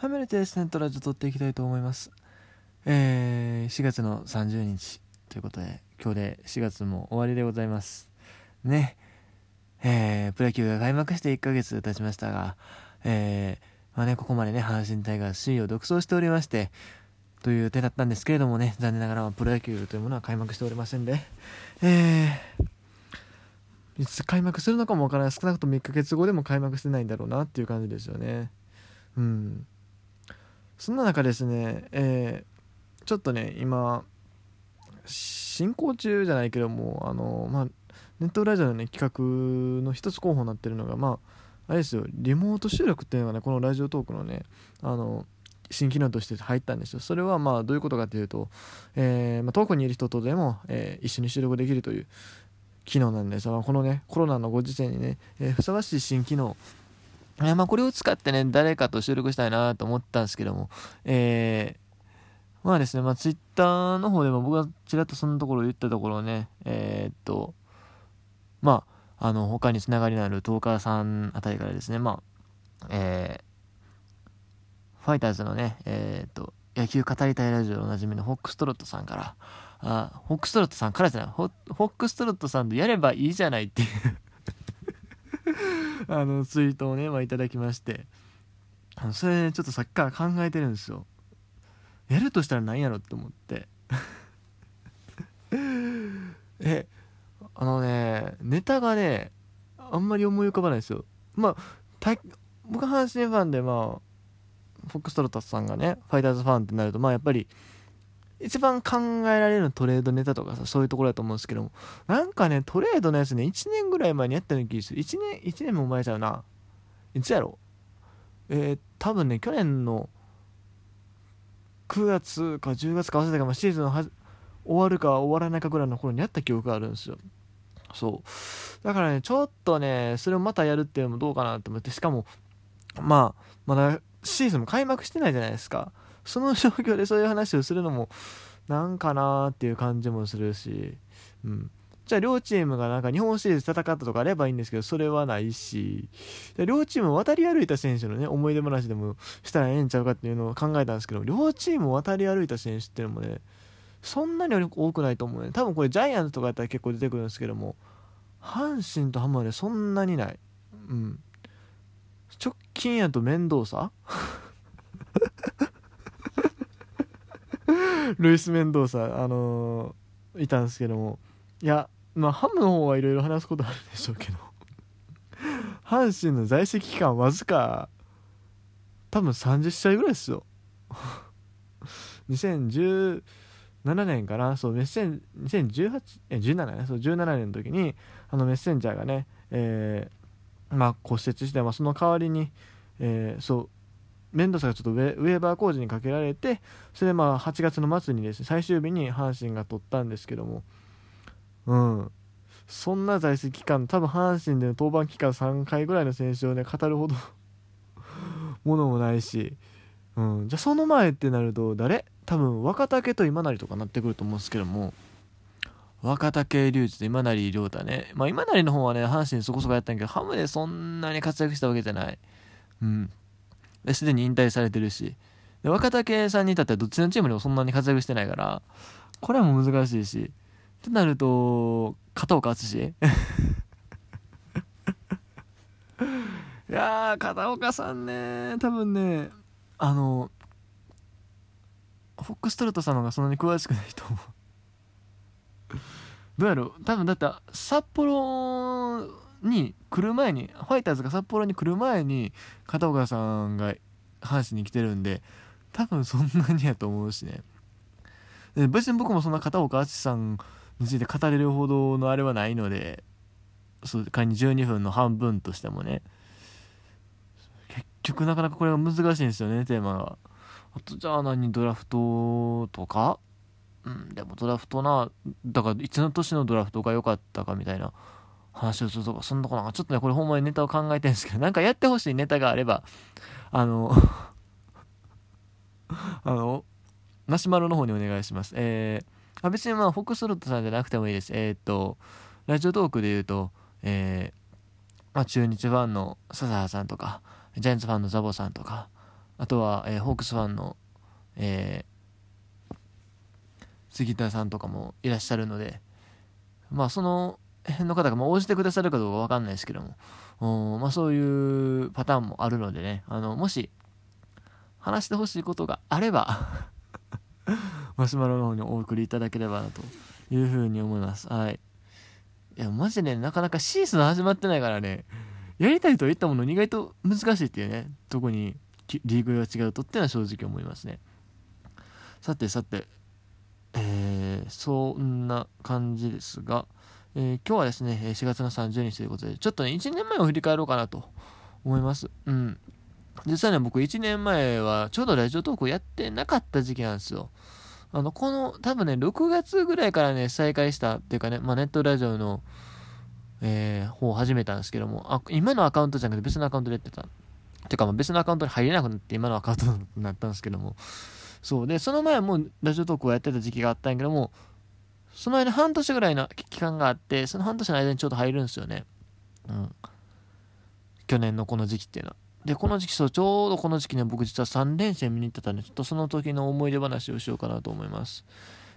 ハメルテスネットラジオ撮っていきたいと思います。えー、4月の30日ということで、今日で4月も終わりでございます。ね。えー、プロ野球が開幕して1ヶ月経ちましたが、えー、まあね、ここまでね、阪神タイガース首位を独走しておりまして、という手だったんですけれどもね、残念ながらプロ野球というものは開幕しておりませんで、えー、いつ開幕するのかもわからない。少なくとも1ヶ月後でも開幕してないんだろうなっていう感じですよね。うん。そんな中ですね、えー、ちょっとね今進行中じゃないけどもあのまあネットラジオのね企画の一つ候補になってるのがまああれですよリモート収録っていうのがねこのラジオトークのねあの新機能として入ったんですよ。それはまあどういうことかというと、えー、まあ、遠くにいる人とでも、えー、一緒に収録できるという機能なんです。がこのねコロナのご時世にね、えー、ふさわしい新機能まあ、これを使ってね、誰かと収録したいなと思ったんですけども、えー、まあですね、まあ、ツイッターの方でも僕がちらっとそのところ言ったところね、えー、っと、まあ、あの、他につながりのあるトーカーさんあたりからですね、まあ、えー、ファイターズのね、えー、っと、野球語りたいラジオおなじみのホックストロットさんから、あ、ホックストロットさんからじゃない、ホックストロットさんとやればいいじゃないっていう あのツイートをね、まあ、いただきまして。あのそれ、ね、ちょっとさっきから考えてるんですよ。やるとしたら何やろって思って。えあのねネタがねあんまり思い浮かばないですよ。まあ僕は阪神ファンでまあフォックストロットさんがねファイターズファンってなるとまあやっぱり一番考えられるトレードネタとかさ、そういうところだと思うんですけども、なんかね、トレードのやつね、1年ぐらい前にやったような気がする。1年、1年も前ちゃうな。いつやろえー、多分ね、去年の9月か10月か忘れたか、ま、シーズンは終わるか終わらないかぐらいの頃にやった記憶があるんですよ。そう。だからね、ちょっとね、それをまたやるっていうのもどうかなと思って、しかも、まあ、まだシーズンも開幕してないじゃないですか。その状況でそういう話をするのもなんかなーっていう感じもするし、うん、じゃあ両チームがなんか日本シリーズ戦ったとかあればいいんですけどそれはないし。両チーム渡り歩いた選手のね思い出話でもしたらええんちゃうかっていうのを考えたんですけど両チーム渡り歩いた選手っていうのもねそんなに多くないと思うね。多分これジャイアンツとかやったら結構出てくるんですけども阪神とハムでそんなにない。うん。直近やと面倒さ？ルイス・メンドーサ、あのー、いたんですけども。いやまあハムの方はいろいろ話すことあるでしょうけど。阪神の在籍期間わずか多分30試合ぐらいですよ。2017年かな？そうメッセン2018え17年そう17年の時にあのメッセンジャーがね、えー、まあ骨折して、まあ、その代わりに、えー、そう面倒さがちょっとウェーバー工事にかけられてそれでまあ8月の末にですね最終日に阪神が取ったんですけども。うん。そんな在籍期間多分阪神での登板期間3回ぐらいの選手をね語るほど ものもないし、うん、じゃあその前ってなると誰？多分若竹と今成とかなってくると思うんですけども。若竹隆二と今成亮太ね。まあ今成の方はね阪神そこそこやったんやけどハムでそんなに活躍したわけじゃない。うん。すでに引退されてるし。で若竹さんに至ってはどっちのチームでもそんなに活躍してないからこれも難しいし。ってなると片岡敦 いや片岡さんね多分ねあのフォックストロットさんの方がそんなに詳しくないと思う。どうやろう？多分だって札幌に来る前にファイターズが札幌に来る前に片岡さんが阪神に来てるんで多分そんなにやと思うしね。別に僕もそんな片岡敦さんについて語れるほどのあれはないのでそう仮に12分の半分としてもね。結局なかなかこれが難しいんですよねテーマがあとじゃあ何ドラフトとか？うんでもドラフトなだからいつの年のドラフトが良かったかみたいな。話をするとか、そんなことなんか、ちょっとね、これほんまにネタを考えてるんですけど、なんかやってほしいネタがあれば、あの あの、マシュマロの方にお願いします。えー、あ別にまあ、フォックスロットさんじゃなくてもいいです。えー、っと、ラジオトークで言うと、えー、まあ、中日ファンの笹原さんとか、ジャイアンツファンのザボさんとか、あとは、えー、ホークスファンの、えー、杉田さんとかもいらっしゃるので、まあ、そのの方が応じてくださるかどうかわかんないですけども、まあ、そういうパターンもあるのでね、あのもし話してほしいことがあれば マシュマロの方にお送りいただければなというふうに思います。はい。いや、マジでね、なかなかシーズン始まってないからね、やりたいと言ったもの意外と難しいっていうね、特にリーグが違うとっていうのは正直思いますね。さてさて、えー、そんな感じですが、えー、今日はですね、4月の30日ということで、ちょっとね、1年前を振り返ろうかなと思います。うん。実際ね、僕1年前はちょうどラジオトークをやってなかった時期なんですよ。あの、この、多分ね、6月ぐらいからね、再開したっていうかね、まあ、ネットラジオの、えー、方を始めたんですけども、あ、今のアカウントじゃなくて別のアカウントでやってた。てか、ま、別のアカウントに入れなくなって今のアカウントになったんですけども、そう。で、その前もラジオトークをやってた時期があったんやけども、その間半年ぐらいの期間があって、その半年の間にちょうど入るんですよね。うん。去年のこの時期っていうのは。で、この時期、そう、ちょうどこの時期ね、僕実は3連戦見に行ってたんで、ちょっとその時の思い出話をしようかなと思います。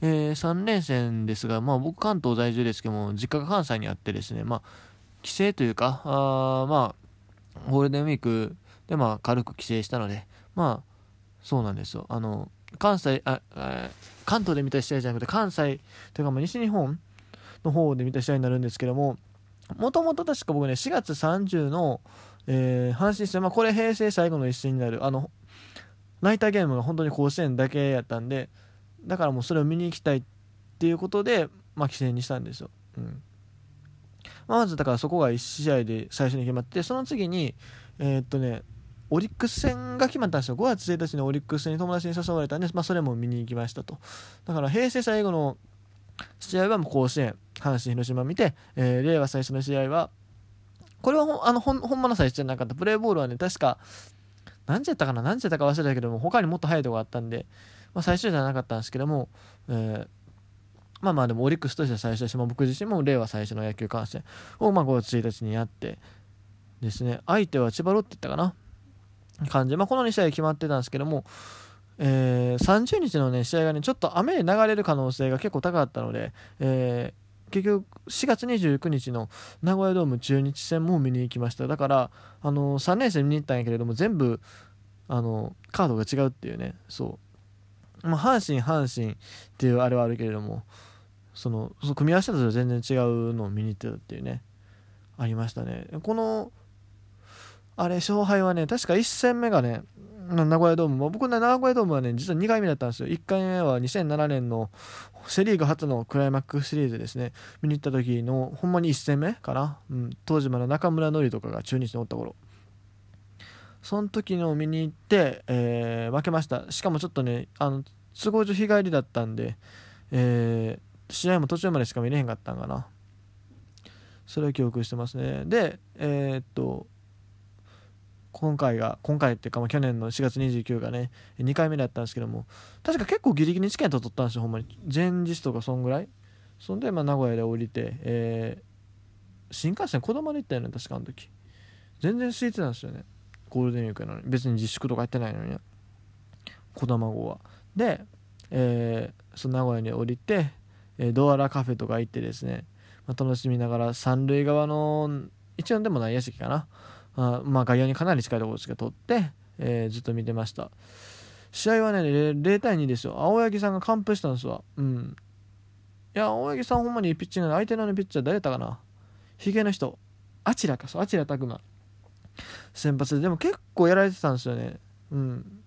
えー、3連戦ですが、まあ僕関東在住ですけども、実家が関西にあってですね、まあ、帰省というか、あまあ、ゴールデンウィークでまあ軽く帰省したので、まあ、そうなんですよ。あの、関西、あ、関東で見た試合じゃなくて、関西というか、まあ、西日本の方で見た試合になるんですけども、もともと確か僕ね、4月30の、えー、阪神戦、まあ、これ平成最後の一戦になる、あの、ナイターゲームが本当に甲子園だけやったんで、だからもうそれを見に行きたいっていうことで、まあ、規制にしたんですよ。うん。まあ、まずだからそこが1試合で最初に決まって、その次に、えー、っとね、オリックス戦が決まったんですよ。5月1日にオリックスに友達に誘われたんで、まあ、それも見に行きましたと。だから平成最後の試合はもう甲子園、阪神、広島見て、えー、令和最初の試合はこれはほあのほんほんまの最初じゃなかった。プレーボールはね確か何時やったかな？何時やったか忘れたけども他にもっと速いとこあったんで、まあ、最初じゃなかったんですけども、えー、まあまあでもオリックスとしては最初だし、僕自身も令和最初の野球観戦をまあ5月1日にやってですね。相手は千葉ロッテって言ったかな？感じ。まあこの2試合決まってたんですけどもえー、30日のね試合がねちょっと雨で流れる可能性が結構高かったので、えー結局4月29日の名古屋ドーム中日戦も見に行きました。だからあの3年生見に行ったんやけれども全部あのカードが違うっていうね。そう。まあ阪神阪神っていうあれはあるけれどもその組み合わせたと全然違うのを見に行ってたっていうね。ありましたね。このあれ勝敗はね確か1戦目がね名古屋ドーム。も僕の名古屋ドームはね実は2回目だったんですよ。1回目は2007年のセ・リーグ初のクライマックスシリーズですね。見に行った時のほんまに1戦目かな、うん、当時まだ中村典とかが中日におった頃。その時の見に行って、えー、負けました。しかもちょっとねあの都合上日帰りだったんで、えー、試合も途中までしか見れへんかったんかな。それを記憶してますね。でえー、っと今回が今回っていうか、まあ、去年の4月29がね2回目だったんですけども確か結構ギリギリにチケット取ったんですよほんまに。前日とかそんぐらい。そんで、まあ、名古屋で降りて、えー、新幹線こだまで行ったよね確かあの時。全然空いてたんですよね。ゴールデンウィークなのに。別に自粛とかやってないのに。こだま号は。で、えー、その名古屋に降りて、えー、ドアラカフェとか行ってですね、まあ、楽しみながら三塁側の一応でもない屋敷かな。あまあ、外野にかなり近いところですけど取って、えー、ずっと見てました。試合はね 0, 対2ですよ。青柳さんが完封したんですわ。うん。いや青柳さんほんまにピッチング相手のピッチャー誰やったかな。ヒゲの人。あちらかそうあちら拓磨先発ででも結構やられてたんですよね。うん。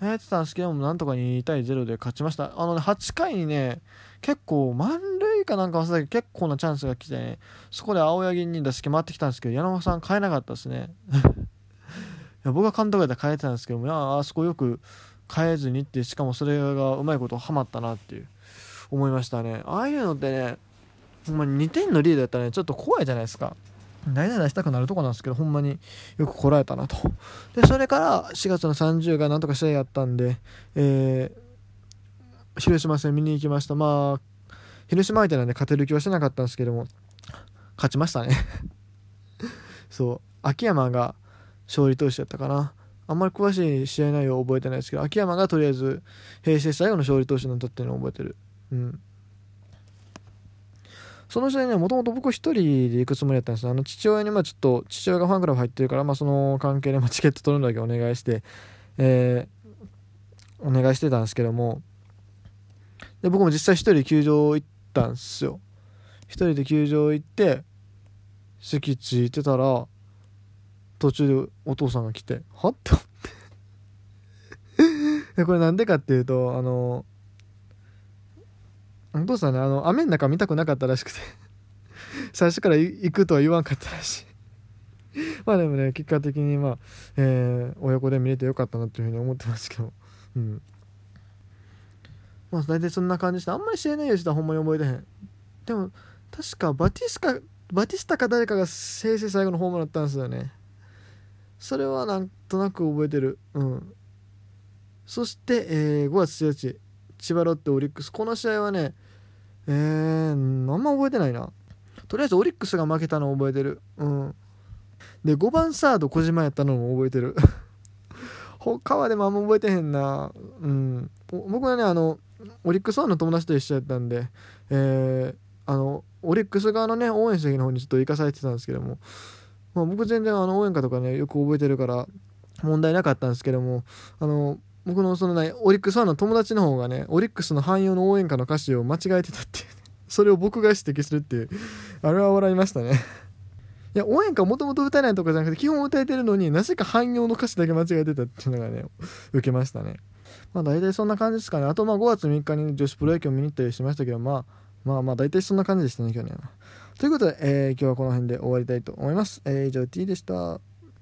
やってたんですけども、なんとか2対0で勝ちました。あのね、8回にね、結構満塁かなんか忘れたけど、結構なチャンスが来てね、そこで青柳に打席回ってきたんですけど、柳本さん変えなかったですね。いや僕は監督だったら変えてたんですけども、いやあそこよく変えずにって、しかもそれがうまいことはまったなっていう、思いましたね。ああいうのってね、ほんまに2点のリードだったらね、ちょっと怖いじゃないですか。代々出したくなるとこなんですけどほんまによくこらえたなとでそれから4月の30がなんとか試合やったんで、えー、広島戦見に行きましたまあ広島相手なんで勝てる気はしてなかったんですけども勝ちましたね。そう。秋山が勝利投手やったかな。あんまり詳しい試合内容は覚えてないですけど秋山がとりあえず平成最後の勝利投手になったっていうのを覚えてる。うん。その試合にはもともと僕一人で行くつもりだったんですあの父親にまあちょっと父親がファンクラブ入ってるから、まあ、その関係でまチケット取るのだけお願いして、えー、お願いしてたんですけどもで僕も実際一人球場行ったんすよ。一人で球場行って席ついてたら途中でお父さんが来てはって思って。でこれなんでかっていうとあのお父さんねあの雨の中見たくなかったらしくて。最初から行くとは言わんかったらしい。まあでもね結果的にまあ、えー、親子で見れてよかったなというふうに思ってますけど。うん。まあ大体そんな感じしてあんまり知らないよしたらほんまに覚えてへん。でも確かバティスカバティスタか誰かが平成最後のホームランだったんですよね。それはなんとなく覚えてる。うん。そして、えー、5月1日千葉ロッテオリックス。この試合はねえー、あんま覚えてないな。とりあえずオリックスが負けたのを覚えてる。うん。で5番サード小島やったのも覚えてる。他はでもあんま覚えてへんな。うん。僕はねあのオリックスファンの友達と一緒やったんでえー、あのオリックス側のね応援席の方にちょっと行かされてたんですけども、まあ、僕全然あの応援歌とかねよく覚えてるから問題なかったんですけどもあの僕のそのねオリックスファンの友達の方がねオリックスの汎用の応援歌の歌詞を間違えてたっていう、ね、それを僕が指摘するっていうあれは笑いましたね。いや応援歌もともと歌えないとかじゃなくて基本歌えてるのになぜか汎用の歌詞だけ間違えてたっていうのがね受けましたね。まあ大体そんな感じですかね。あとまあ5月3日に女子プロ野球を見に行ったりしましたけどまあまあまあ大体そんな感じでしたね去年はということで、えー、今日はこの辺で終わりたいと思います、えー、以上 T でした。